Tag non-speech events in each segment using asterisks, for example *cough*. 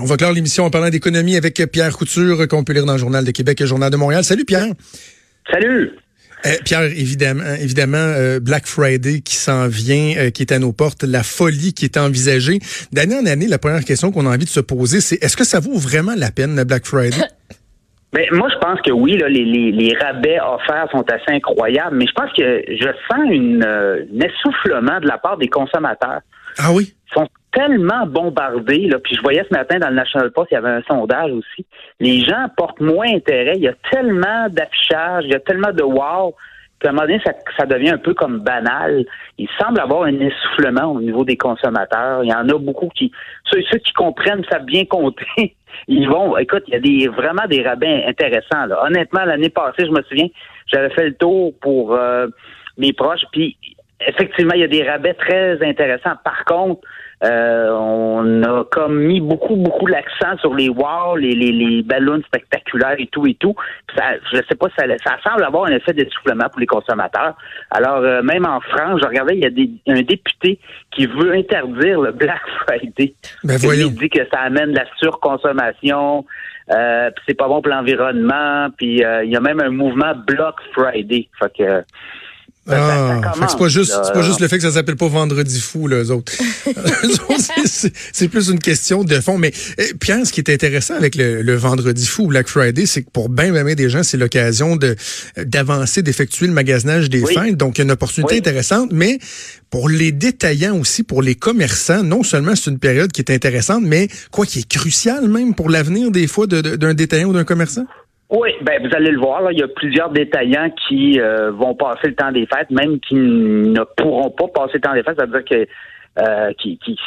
On va clore l'émission en parlant d'économie avec Pierre Couture, qu'on peut lire dans le Journal de Québec et le Journal de Montréal. Salut Pierre. Salut. Euh, Pierre, évidemment, évidemment, euh, Black Friday qui s'en vient, euh, qui est à nos portes, la folie qui est envisagée. D'année en année, la première question qu'on a envie de se poser, c'est est-ce que ça vaut vraiment la peine, le Black Friday? *laughs* Ben, moi, je pense que oui, là, les, les, les, rabais offerts sont assez incroyables, mais je pense que je sens une, un essoufflement de la part des consommateurs. Ah oui? Ils sont tellement bombardés, là, puis je voyais ce matin dans le National Post, il y avait un sondage aussi. Les gens portent moins intérêt. Il y a tellement d'affichage, il y a tellement de wow qu'à un moment donné, ça, ça, devient un peu comme banal. Il semble avoir un essoufflement au niveau des consommateurs. Il y en a beaucoup qui, ceux, ceux qui comprennent, savent bien compter. *laughs* Ils vont, écoute, il y a des vraiment des rabais intéressants. Là. Honnêtement, l'année passée, je me souviens, j'avais fait le tour pour euh, mes proches, puis effectivement, il y a des rabais très intéressants. Par contre, euh, on a comme mis beaucoup, beaucoup l'accent sur les wow, les, les, les ballons spectaculaires et tout et tout. Ça, je sais pas, ça, ça semble avoir un effet d'essoufflement pour les consommateurs. Alors, euh, même en France, je regardais, il y a des, un député qui veut interdire le Black *laughs* Friday. Ben voyons. Il dit que ça amène la surconsommation, euh, c'est pas bon pour l'environnement, puis euh, il y a même un mouvement Block Friday. Fait que ah, c'est pas juste, c'est pas juste le fait que ça s'appelle pas Vendredi fou, les autres. *laughs* *laughs* c'est plus une question de fond. Mais eh, Pierre, ce qui est intéressant avec le, le Vendredi fou, Black Friday, c'est que pour bien bien des gens, c'est l'occasion de d'avancer, d'effectuer le magasinage des oui. fêtes. Donc, il y a une opportunité oui. intéressante. Mais pour les détaillants aussi, pour les commerçants, non seulement c'est une période qui est intéressante, mais quoi qui est cruciale même pour l'avenir des fois d'un de, de, détaillant ou d'un commerçant? Oui, ben vous allez le voir, là, il y a plusieurs détaillants qui euh, vont passer le temps des fêtes, même qui ne pourront pas passer le temps des fêtes, ça veut dire que euh, qui, qui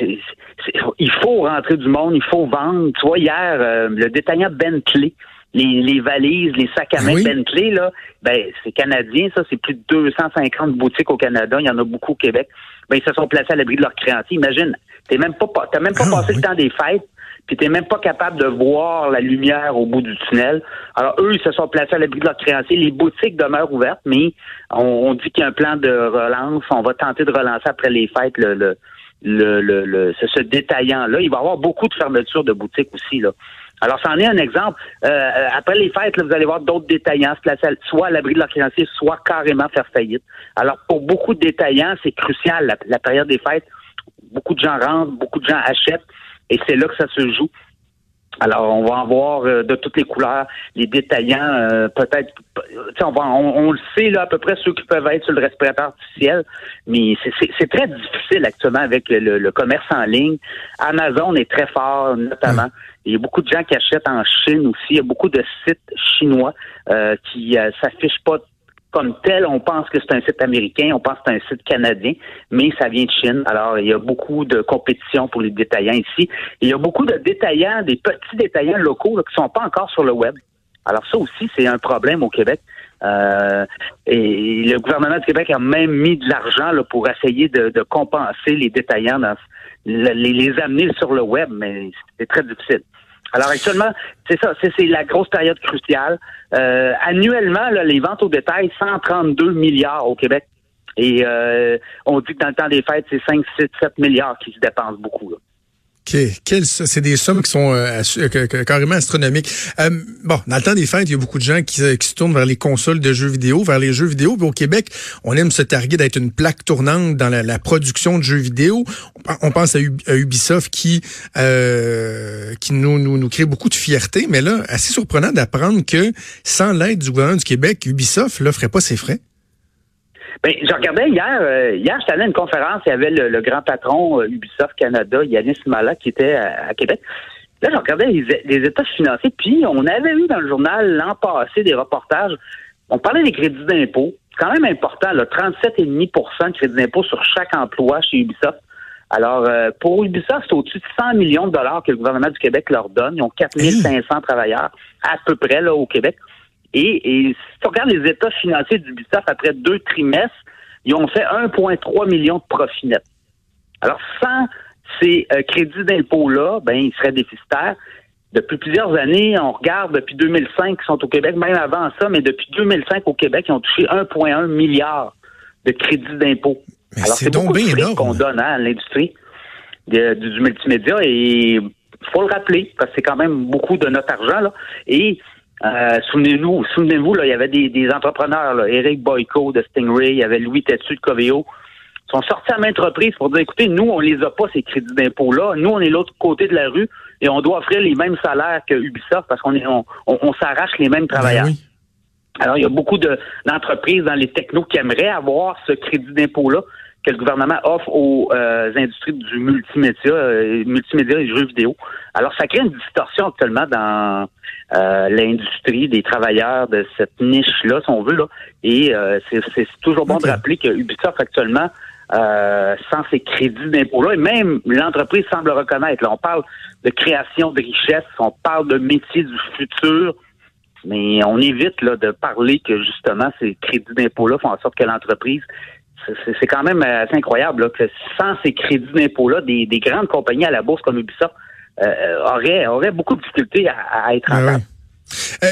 il faut rentrer du monde, il faut vendre. Tu vois, hier, euh, le détaillant Bentley, les, les valises, les sacs à main oui. Bentley, là, ben, c'est canadien, ça, c'est plus de 250 boutiques au Canada, il y en a beaucoup au Québec. Ben, ils se sont placés à l'abri de leurs créanciers. Imagine, t'es même pas, t'as même pas Ah, passé oui. le temps des fêtes, puis t'es même pas capable de voir la lumière au bout du tunnel. Alors eux, ils se sont placés à l'abri de leurs créanciers. Les boutiques demeurent ouvertes, mais on, on dit qu'il y a un plan de relance. On va tenter de relancer après les fêtes le, le, le, le, le ce, détaillant-là. Il va y avoir beaucoup de fermetures de boutiques aussi là. Alors, c'en est un exemple. Euh, après les fêtes, là, vous allez voir d'autres détaillants se placer soit à l'abri de leurs créanciers, soit carrément faire faillite. Alors, pour beaucoup de détaillants, c'est crucial la période des fêtes. Beaucoup de gens rentrent, beaucoup de gens achètent. Et c'est là que ça se joue. Alors, on va en voir euh, de toutes les couleurs, les détaillants, euh, peut-être, on, va, on, on, le sait là à peu près ceux qui peuvent être sur le respirateur artificiel, mais c'est très difficile actuellement avec le, le, commerce en ligne. Amazon est très fort, notamment. Il y a beaucoup de gens qui achètent en Chine aussi. Il y a beaucoup de sites chinois euh, qui euh, s'affichent pas comme tel, on pense que c'est un site américain, on pense que c'est un site canadien, mais ça vient de Chine. Alors, il y a beaucoup de compétition pour les détaillants ici. il y a beaucoup de détaillants, des petits détaillants locaux là, qui sont pas encore sur le web. Alors ça aussi, c'est un problème au Québec. Euh, et le gouvernement du Québec a même mis de l'argent pour essayer de, de, compenser les détaillants, dans, les, les amener sur le web, mais c'est très difficile. Alors actuellement, c'est ça, c'est la grosse période cruciale. Euh, annuellement, là, les ventes au détail, 132 milliards au Québec. Et euh, on dit que dans le temps des fêtes, c'est 5, 6, 7 milliards qui se dépensent beaucoup. Là. C'est des sommes qui sont euh, carrément astronomiques. Euh, bon, dans le temps des fêtes, il y a beaucoup de gens qui, qui, se tournent vers les consoles de jeux vidéo, vers les jeux vidéo. Puis au Québec, on aime se targuer d'être une plaque tournante dans la, production de jeux vidéo. On, pense à, Ubisoft qui euh, qui nous, nous, nous crée beaucoup de fierté. Mais là, assez surprenant d'apprendre que sans l'aide du gouvernement du Québec, Ubisoft là ferait pas ses frais. Ben, je regardais hier, euh, hier, j'étais allé à une conférence, il y avait le, le grand patron euh, Ubisoft Canada, Yanis Mala, qui était à, à Québec. Là, je regardais les, les, états financiers, puis on avait eu dans le journal l'an passé des reportages. On parlait des crédits d'impôt. C'est quand même important, là, 37,5% de crédits d'impôt sur chaque emploi chez Ubisoft. Alors, euh, pour Ubisoft, c'est au-dessus de 100 millions de dollars que le gouvernement du Québec leur donne. Ils ont 4500 travailleurs à peu près là au Québec. Et, et, si tu regardes les états financiers d'Ubisoft après deux trimestres, ils ont fait 1,3 million de profit net. Alors, sans ces euh, crédits d'impôt-là, ben, ils seraient déficitaires. Depuis plusieurs années, on regarde depuis 2005 qui sont au Québec, même avant ça, mais depuis 2005 au Québec, ils ont touché 1,1 milliard de crédits d'impôt. Alors, c'est beaucoup de qu'on donne hein, à l'industrie du multimédia et faut le rappeler, parce que c'est quand même beaucoup de notre argent. Là. Et euh, souvenez-vous, souvenez-vous, là, il y avait des, des entrepreneurs, là, Eric Boyko de Stingray, il y avait Louis Tetsu de Coveo, sont sortis à maintes reprises pour dire, écoutez, nous, on les a pas, ces crédits d'impôt-là. Nous, on est l'autre côté de la rue et on doit offrir les mêmes salaires que Ubisoft parce qu'on est, on, on, s'arrache les mêmes travailleurs. Ben Alors, il y a beaucoup d'entreprises dans les technos qui aimeraient avoir ce crédit d'impôt-là que le gouvernement offre aux euh, industries du multimédia, euh, multimédia et jeux vidéo. Alors, ça crée une distorsion actuellement dans euh, l'industrie des travailleurs de cette niche-là, si on veut. Là. Et c'est toujours bon de rappeler que Ubisoft actuellement, sans ces crédits d'impôt-là, et même l'entreprise semble reconnaître. Là, on parle de création de richesse, on parle de métier du futur. Mais on évite là, de parler que justement ces crédits d'impôt-là font en sorte que l'entreprise c'est quand même euh, assez incroyable que sans ces crédits d'impôt-là, des, grandes compagnies à la bourse comme Ubisoft euh, euh, auraient, beaucoup de difficultés à, être en ben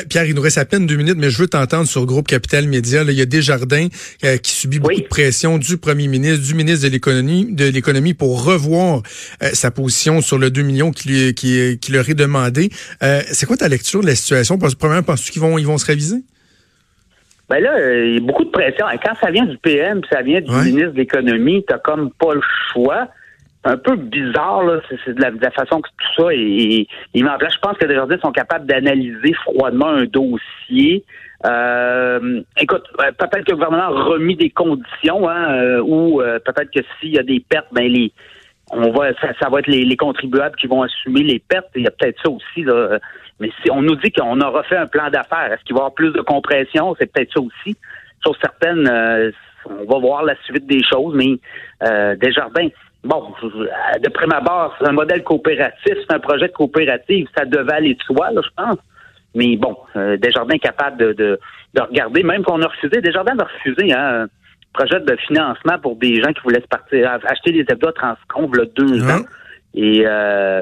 Pierre, il nous reste à peine deux minutes, mais je veux t'entendre sur Groupe Capital Média. il y a Desjardins qui subit beaucoup de pression du premier ministre, du ministre de l'économie, de l'économie pour revoir sa position sur le 2 millions qui, lui, qui, qui leur est demandé. c'est quoi ta lecture de la situation? Premièrement, penses-tu qu'ils vont, ils vont se réviser? Ben là, euh, il y a beaucoup de pression. Et quand ça vient du PM, ça vient du ministre de l'économie, t'as comme pas le choix. C'est un peu bizarre, là. C'est de la, façon que tout ça est, mis en place. Je pense que les jardins sont capables d'analyser froidement un dossier. Euh, écoute, euh, peut-être que le gouvernement a remis des conditions, hein, ou peut-être que s'il y a des pertes, ben les on va ça, va être les, contribuables qui vont assumer les pertes. Il y a peut-être ça aussi. Là. Mais si on nous dit qu'on a refait un plan d'affaires, est-ce qu'il va y avoir plus de compression? C'est peut-être ça aussi. Sur certaines, euh, on va voir la suite des choses, mais euh, Desjardins, bon, de prime abord, c'est un modèle coopératif, c'est un projet de coopérative, ça devait aller de soi, là, je pense. Mais bon, euh, Desjardins est capable de, de, regarder, même qu'on a refusé, Desjardins a refusé hein, projet de financement pour des gens qui voulaient se partir, acheter des hebdos transcom là, deux ans. Et euh,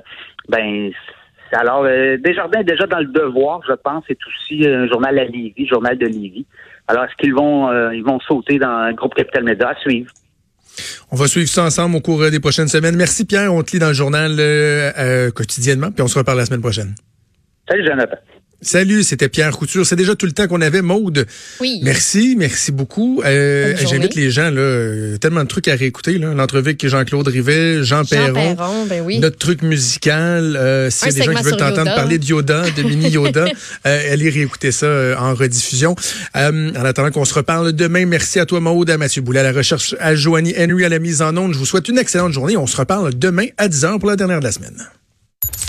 ben alors, euh, Desjardins est déjà dans le devoir, je pense. C'est aussi un journal à Lévis, journal de Lévis. Alors, est-ce qu'ils vont, euh, ils vont sauter dans le groupe Capital Média? À suivre? On va suivre ça ensemble au cours des prochaines semaines. Merci Pierre, on te lit dans le journal euh, quotidiennement, puis on se reparle la semaine prochaine. Salut Jonathan. Salut, c'était Pierre Couture. C'est déjà tout le temps qu'on avait, Maude. Oui. Merci, merci beaucoup. Euh, J'invite les gens, là, euh, tellement de trucs à réécouter. L'entrevue avec Jean-Claude Rivet, Jean, Jean Perron, ben oui. notre truc musical. Euh, S'il y a des gens qui veulent t'entendre parler de Yoda, de mini Yoda, *laughs* euh, allez réécouter ça euh, en rediffusion. Euh, en attendant qu'on se reparle demain, merci à toi, Maude, à Mathieu Boulet, à la recherche, à Joanie Henry, à la mise en onde. Je vous souhaite une excellente journée. On se reparle demain à 10h pour la dernière de la semaine.